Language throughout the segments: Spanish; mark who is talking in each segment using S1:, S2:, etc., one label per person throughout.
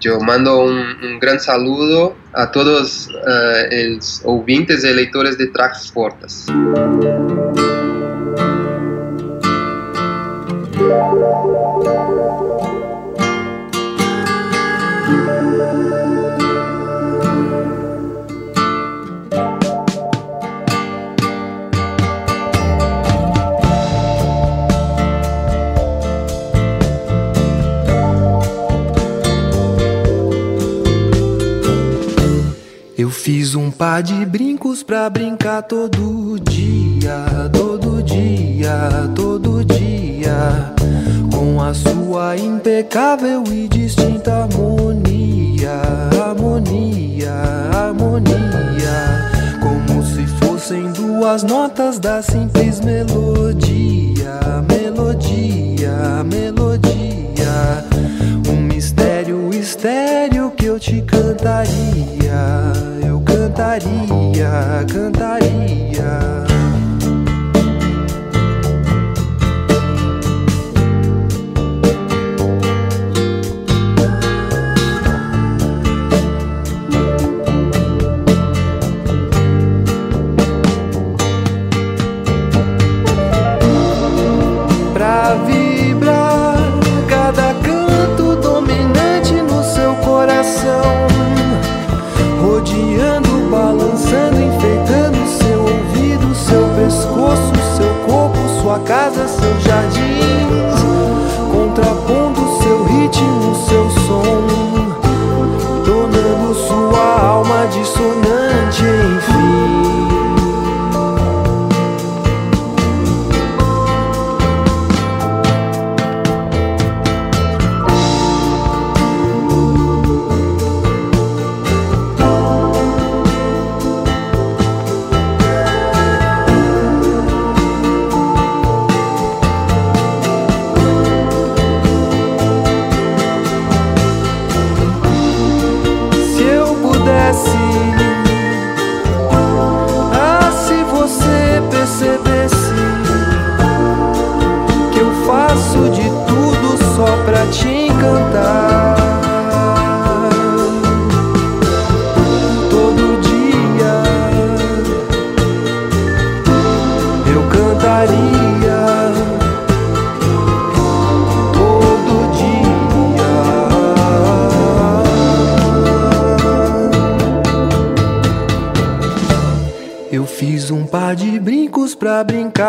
S1: Yo mando un, gran saludo a todos eh, los ouvintes e leitores de Tracks Fortas.
S2: Eu fiz um par de brincos pra brincar todo dia, todo dia, todo dia. Com a sua impecável e distinta harmonia, harmonia, harmonia. Como se fossem duas notas da simples melodia, melodia, melodia. Um mistério estéreo que eu te cantaria, eu cantaria, cantaria.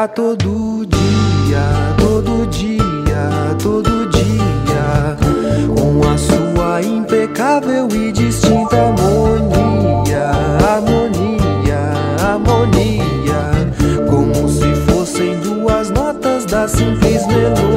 S2: Todo dia, todo dia, todo dia. Com a sua impecável e distinta harmonia, harmonia, harmonia. Como se fossem duas notas da simples melodia,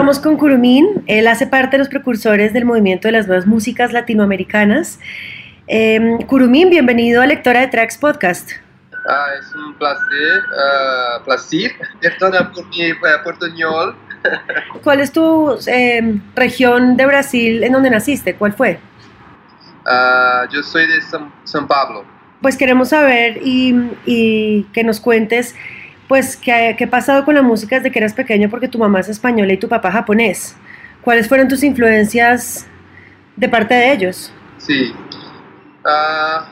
S3: estamos con Curumín. Él hace parte de los precursores del movimiento de las nuevas músicas latinoamericanas. Eh, Curumín, bienvenido a Lectora de Tracks Podcast.
S1: Ah, es un placer, ah, placer, perdona por mi eh, portuñol.
S3: ¿Cuál es tu eh, región de Brasil en donde naciste? ¿Cuál fue?
S1: Ah, yo soy de San, San Pablo.
S3: Pues queremos saber y, y que nos cuentes pues, ¿qué, ¿qué ha pasado con la música desde que eras pequeño? Porque tu mamá es española y tu papá japonés. ¿Cuáles fueron tus influencias de parte de ellos?
S1: Sí. Ah,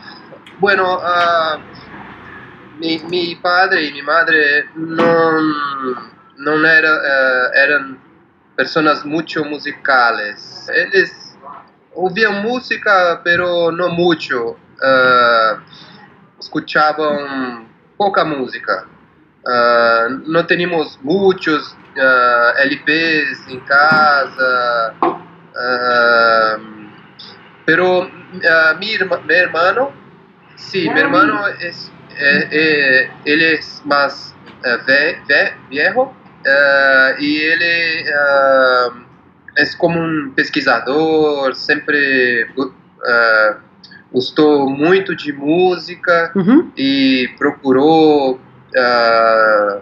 S1: bueno, ah, mi, mi padre y mi madre no, no eh, eran personas mucho musicales. Ellos oían música, pero no mucho. Ah, escuchaban poca música. Ah, no teníamos muchos ah, LPs en casa. ah, pero ah, mi, herma- mi hermano, sí, mi hermano es, eh, eh, él es más eh, ve- ve- viejo eh, y él eh, es como un pesquisador, sempre gu- eh, gostou muito de música
S3: Ujú.
S1: e procurou ah,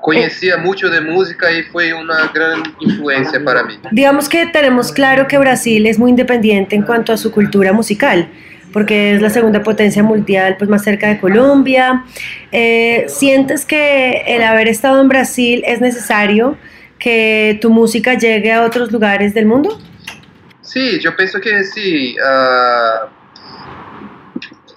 S1: conhecia mucho de música y fue una gran influencia para mí.
S3: Digamos que tenemos claro que Brasil es muy independiente en cuanto a su cultura musical, porque es la segunda potencia mundial, pues más cerca de Colombia. Eh, ¿Sientes que el haber estado en Brasil es necesario que tu música llegue a otros lugares del mundo?
S1: Sí, yo pienso que sí. ah,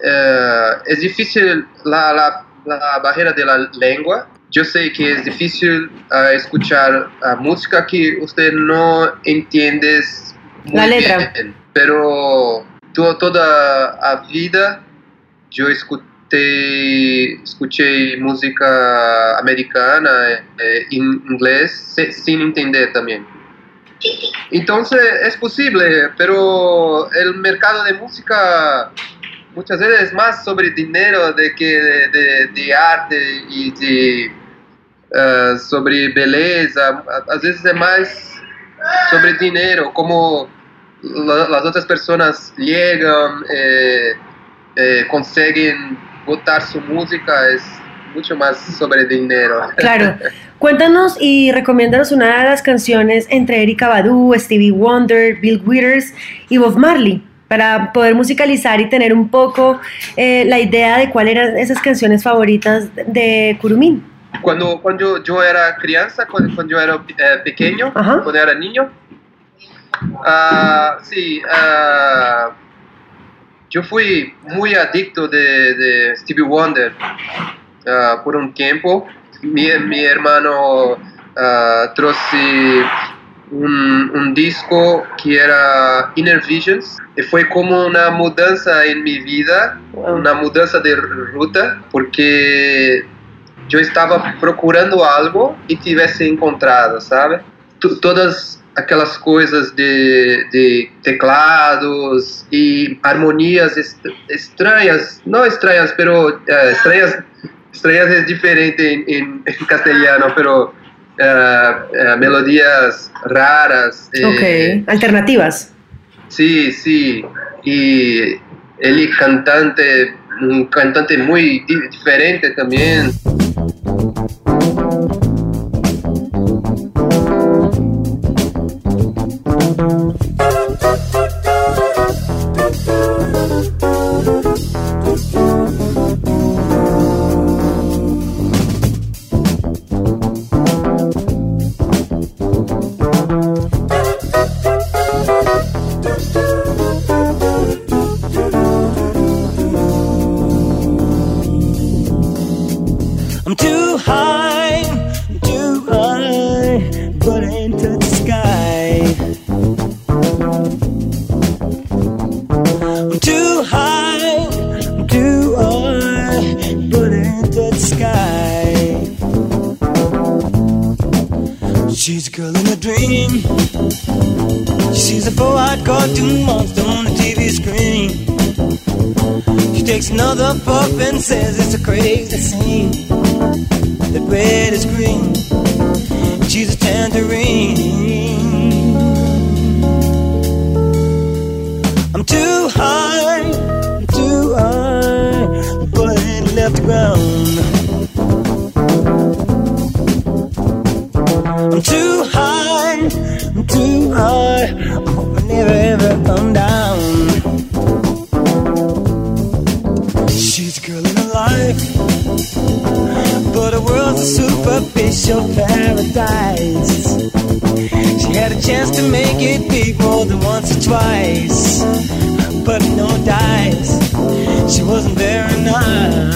S1: eh, es difícil la, la, la barrera de la lengua. Yo sé que es difícil ah, escuchar ah, música que usted no entiende
S3: La letra.
S1: bien, pero to- toda la vida yo escuché, escuché música americana eh, en inglés se- sin entender también. Entonces es posible, pero el mercado de música muchas veces es más sobre dinero de que de, de- arte y de, eh, sobre belleza. A, veces es más sobre dinero, como la- las otras personas llegan, eh, eh, consiguen votar su música, es mucho más sobre dinero.
S3: Claro. Cuéntanos y recomiéndanos una de las canciones entre Erika Badu, Stevie Wonder, Bill Withers y Bob Marley para poder musicalizar y tener un poco eh, la idea de cuáles eran esas canciones favoritas de Curumín.
S1: Cuando, cuando yo era crianza, cuando, cuando yo era eh, pequeño,
S3: Ajá.
S1: cuando era niño, ah, sí, ah, yo fui muy adicto de, de Stevie Wonder ah, por un tiempo. Mi, mi hermano ah, un, un disco que era Inner Visions y fue como una mudanza en mi vida,
S3: Wow.
S1: una mudanza de ruta, porque yo estaba procurando algo y tivesse encontrado, sabe? Tu- todas aquelas coisas de, de teclados e harmonias est- estranhas, não estranhas, pero eh, estranhas, estranhas é diferente em, em, em castelhano, pero eh, melodias raras. eh,
S3: alternativas.
S1: Sí, sí. Y él cantante, un cantante muy di- diferente también.
S4: A crazy scene. That red is green. A tangerine. I'm too high, I'm too high, but I left the ground. I'm too high, I'm too high, I hope I never ever come down. Superficial paradise. She had a chance to make it big more than once or twice, but no dice. She wasn't very nice.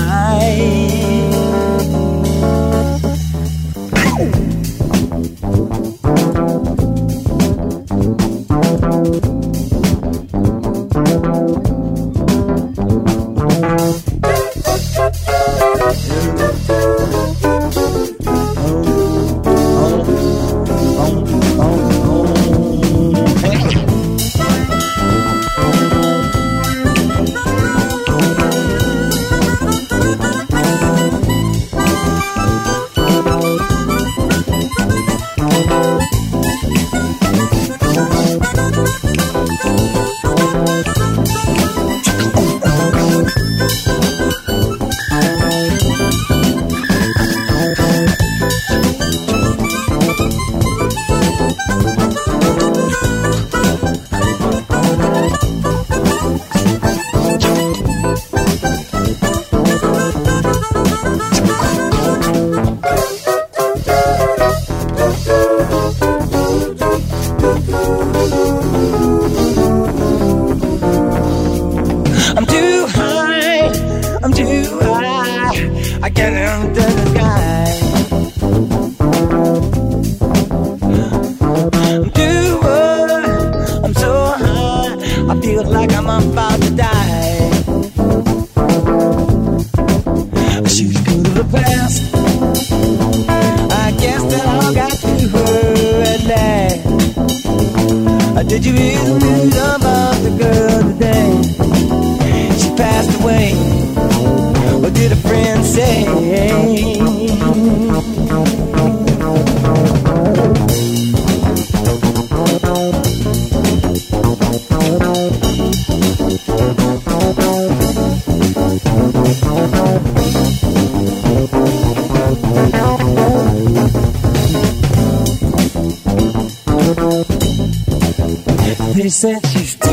S4: Said she's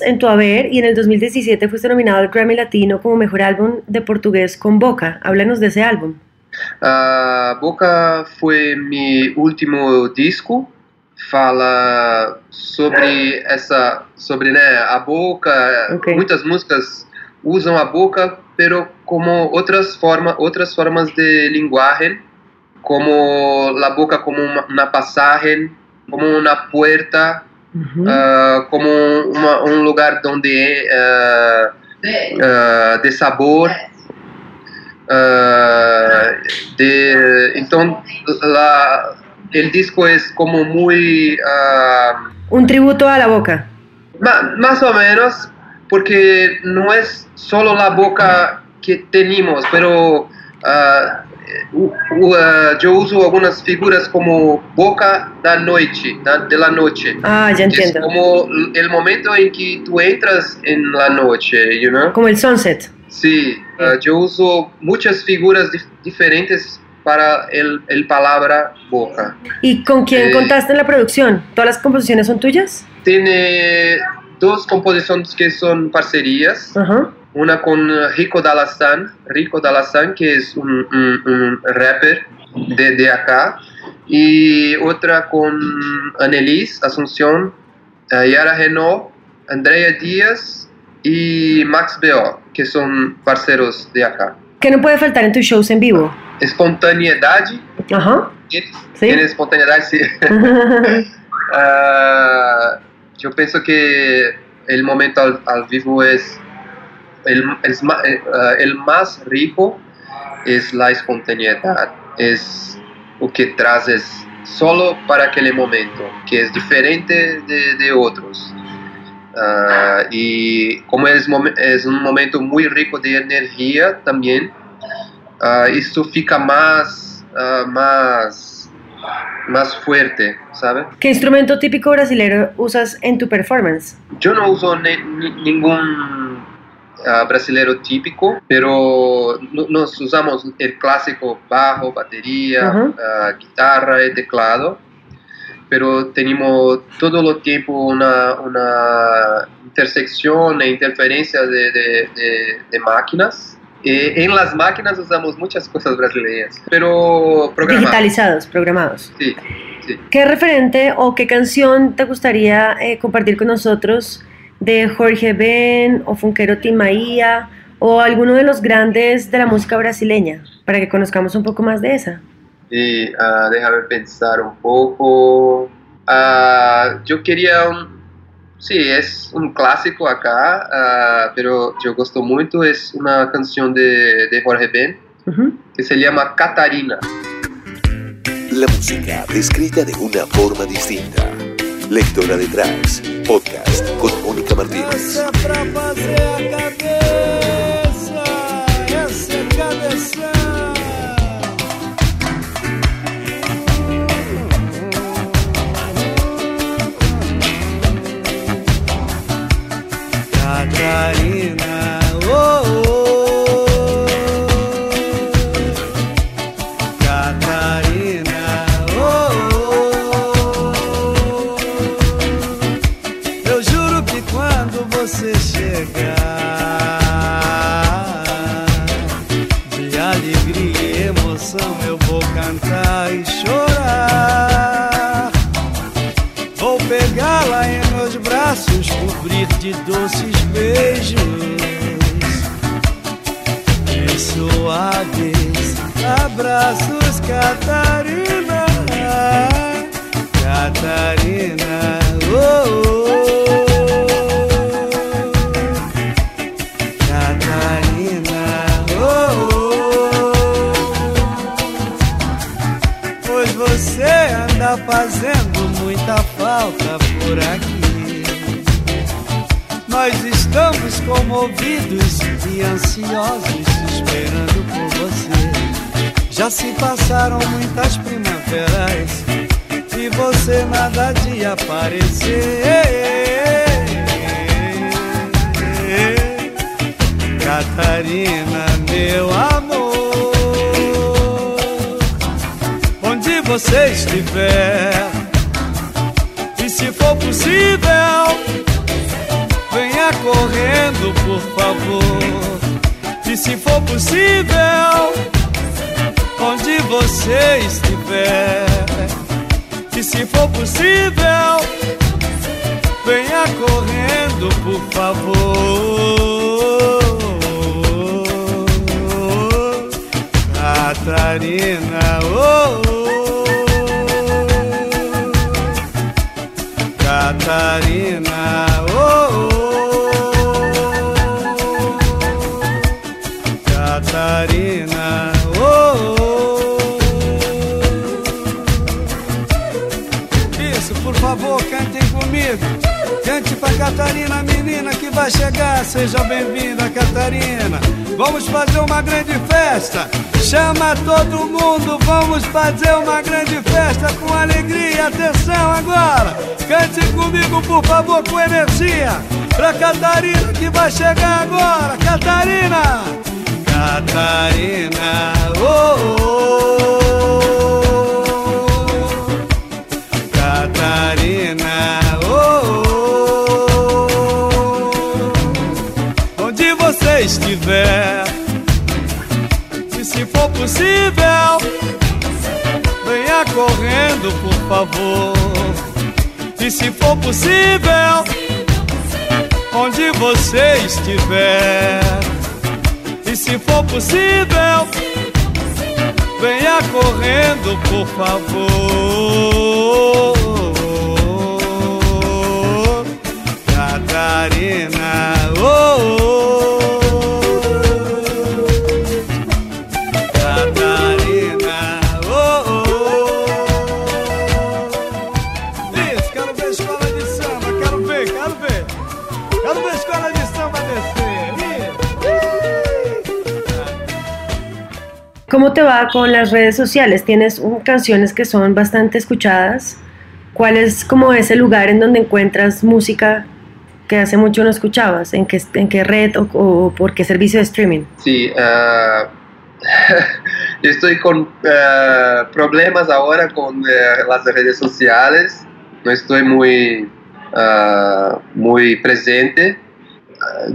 S3: en tu haber y en el 2017 fuiste nominado al Grammy Latino como mejor álbum de portugués con Boca. Háblanos de ese álbum.
S1: A Boca foi meu último disco. Fala sobre essa, sobre né, a boca.
S3: Ok.
S1: Muitas músicas usam a boca, pero como outras formas, outras formas de linguagem, como la boca como uma, uma passagem, como uma ah, como uma, um lugar onde ah, ah, de sabor. de, então, la, el disco es como muy
S3: Un tributo a la Boca.
S1: Ma- más o menos, porque no es solo la boca que tenemos, pero u- u- ah, yo uso algunas figuras como boca da noche, da- de la noche.
S3: Ah, ya
S1: Es
S3: entiendo.
S1: como el momento en que tú entras en la noche, you know?
S3: Como el Sunset.
S1: Sí, ah, yo uso muchas figuras dif- diferentes para el, el palabra boca.
S3: ¿Y con quién
S1: Eh,
S3: contaste en la producción? ¿Todas las composiciones son tuyas?
S1: Tiene dos composiciones que son parcerías.
S3: Ajá.
S1: Una con eh, Rico Dalazán, Rico Dalazán, que es un, un- un rapper de, de acá, y otra con Annelise Asunción, eh, Yara Renault, Andrea Díaz y Max Beo, que son parceros de acá.
S3: ¿Qué no puede faltar en tus shows en vivo?
S1: Espontaneidad,
S3: Ajá.
S1: ¿tiene
S3: Sí.
S1: espontaneidad? Sí. Ah, yo pienso que el momento al, al vivo es el, ma- eh, ah, el más rico es la espontaneidad, es lo que trazes solo para aquel momento, que es diferente de, de otros. Ah, y como es, es, un momento muy rico de energía también, uh, esto fica más, uh, más, más fuerte, ¿sabe?
S3: ¿Qué instrumento típico brasileño usas en tu performance?
S1: Yo no uso ningún brasileño típico, pero nos usamos el clásico bajo, batería, guitarra y teclado pero tenemos todo el tiempo una, una intersección e interferencia de, de, de, máquinas. Eh, en las máquinas usamos muchas cosas brasileñas, pero
S3: programados. Digitalizados, programados.
S1: Sí, sí.
S3: ¿Qué referente o qué canción te gustaría eh, compartir con nosotros de Jorge Ben o Funquero Timaía o alguno de los grandes de la música brasileña para que conozcamos un poco más de esa?
S1: Y uh, déjame pensar un poco. Uh, yo quería un. Sí, es un clásico acá, uh, pero yo gosto mucho. Es una canción de, de Jorge Ben que se llama Catarina.
S5: La música descrita de una forma distinta. Lectora de tracks, podcast con Mónica Martínez.
S6: Muita falta por aqui. Nós estamos comovidos e ansiosos, esperando por você. Já se passaram muitas primaveras e você nada de aparecer. Catarina, meu amor, onde você estiver, for possível venha correndo, por favor. E se for possível, onde você estiver. E se for possível, venha correndo, por favor. Catarina, oh, Catarina, oh, oh. Catarina, oh, oh. Isso, por favor, cantem comigo. Cante pra Catarina, menina que vai chegar. Seja bem-vinda, Catarina. Vamos fazer uma grande festa. Chama todo mundo, vamos fazer uma grande festa com alegria. Atenção agora. Cante comigo, por favor, com energia. Pra Catarina que vai chegar agora. Catarina. Catarina, oh, oh. Catarina, oh, oh. Onde você estiver, se for possível, venha correndo, por favor. E se for possível, onde você estiver, e se for possível, venha correndo, por favor. Catarina, oh, oh.
S3: ¿Cómo te va con las redes sociales? Tienes um, canciones que son bastante escuchadas. ¿Cuál es como ese lugar en donde encuentras música que hace mucho no escuchabas? ¿En qué, en qué red o, o por qué servicio de streaming?
S1: Sí, ah, estoy con ah, problemas ahora con eh, las redes sociales. No estoy muy, ah, muy presente.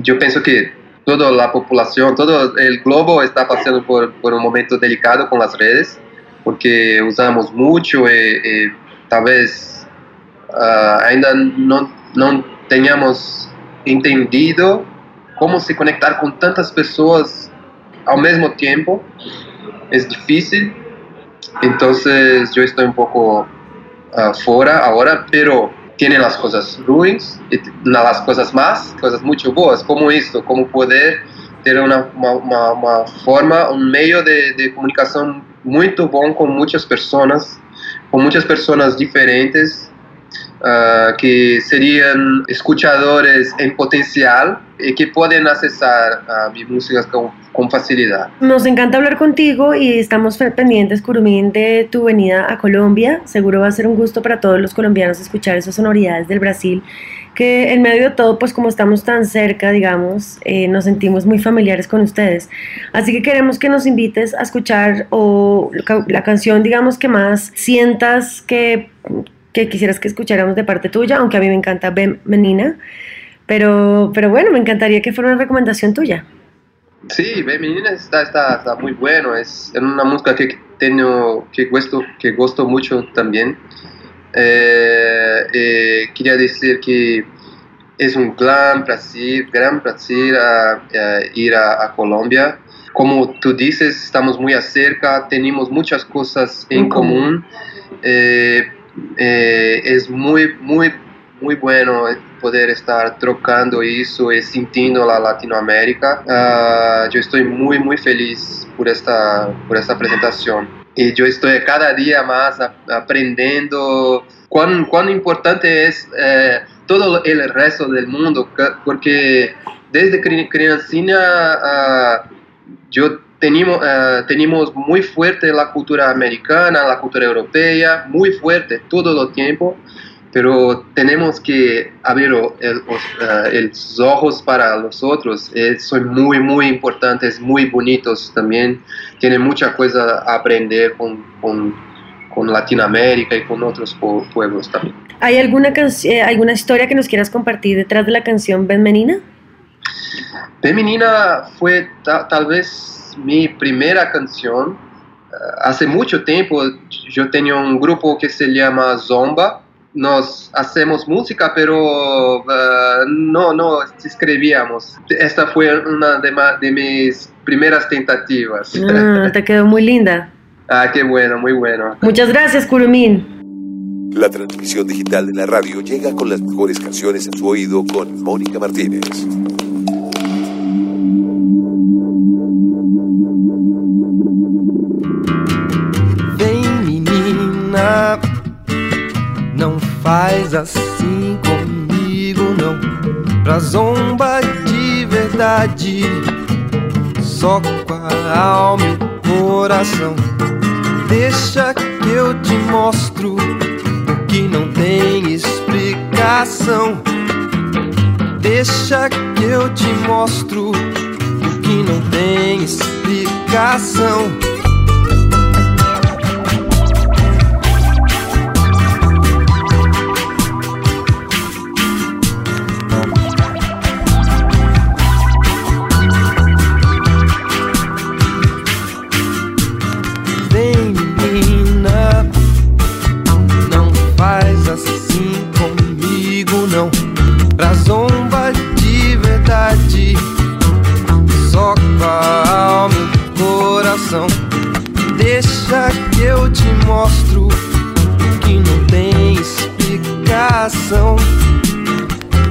S1: Yo pienso que toda la población, todo el globo está pasando por, por un momento delicado con las redes, porque usamos mucho y, y tal vez ah, ainda no, no teníamos entendido cómo se conectar con tantas pessoas ao mesmo tiempo. Es difícil, entonces yo estoy un poco ah, fuera ahora, pero tiene las cosas ruins y las cosas más, cosas mucho boas, como esto, como poder una, uma, uma, forma, un medio de, de comunicación muy bom con muchas personas, con muchas personas diferentes, ah, que serían escuchadores en potencial y que pueden accesar a mi música con, con facilidad.
S3: Nos encanta hablar contigo y estamos pendientes, Curumín, de tu venida a Colombia. Seguro va a ser un gusto para todos los colombianos escuchar esas sonoridades del Brasil, que en medio de todo, pues como estamos tan cerca, digamos, eh, nos sentimos muy familiares con ustedes. Así que queremos que nos invites a escuchar o la canción, digamos, que más sientas que, que quisieras que escucháramos de parte tuya, aunque a mí me encanta Ben Menina. Pero, pero bueno, me encantaría que fuera una recomendación tuya.
S1: Sí, Ve Menina está, está, está muy bueno, es una música que tengo, que gusto, que gusto mucho también. Eh, eh, quería decir que es un gran placer, gran placer a- a ir a, a Colombia. Como tú dices, estamos muy cerca, tenemos muchas cosas en
S3: común.
S1: Eh, eh, es muy, muy, muy bueno poder estar trocando eso y sintiendo la Latinoamérica. Ah, yo estoy muy, muy feliz por esta, por esta presentación. Y yo estoy cada día más aprendiendo cuán, cuán importante es eh, todo el resto del mundo, porque desde cri- criancina ah, yo tenemos, ah, tenemos muy fuerte la cultura americana, la cultura europea, muy fuerte todo el tiempo, pero tenemos que abrir el- os- ah, los ojos para los otros. Eh, son muy, muy importantes, muy bonitos también. Tienen mucha cosa a aprender con, con, con Latinoamérica y con otros pue- pueblos también.
S3: ¿Hay alguna, eh, alguna historia que nos quieras compartir detrás de la canción Ben Menina?
S1: Femenina fue ta- tal vez mi primera canción. Eh, hace mucho tiempo yo tenía un grupo que se llama Zomba. Nos hacemos música, pero eh, no, no escribíamos. Esta fue una de, mis primeras tentativas.
S3: Ah, te quedó muy linda.
S1: ah, qué bueno, muy bueno.
S3: Muchas gracias, Curumín.
S6: La transmisión digital de la radio llega con las mejores canciones en su oído con Mónica Martínez.
S2: Faz assim comigo não. Pra zomba de verdade, só com a alma e o coração. Deixa que eu te mostro o que não tem explicação. Deixa que eu te mostro o que não tem explicação. Mostro que não tem explicação.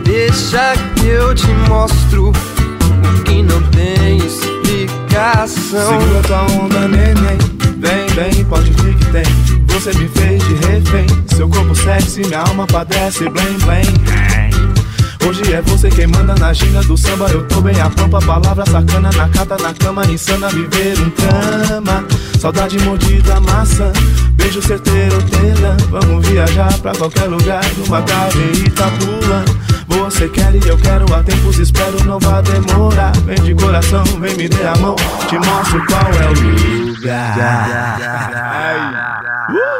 S2: Deixa que eu te mostro o que não tem explicação.
S7: Segura tua onda, neném. Vem, vem, pode vir que tem. Você me fez de refém. Seu corpo sexy, minha alma padece, blém, blém.
S2: Hoje é você quem manda na ginga do samba. Eu tô bem a pampa, palavra sacana na cata, na cama, insana, viver um trama. Saudade mordida, maçã, beijo certeiro, tela. Vamos viajar pra qualquer lugar, numa casa em Itapuã. Você quer e eu quero, há tempos espero, não vai demorar. Vem de coração, vem me dê a mão, te mostro qual é o lugar. Uh!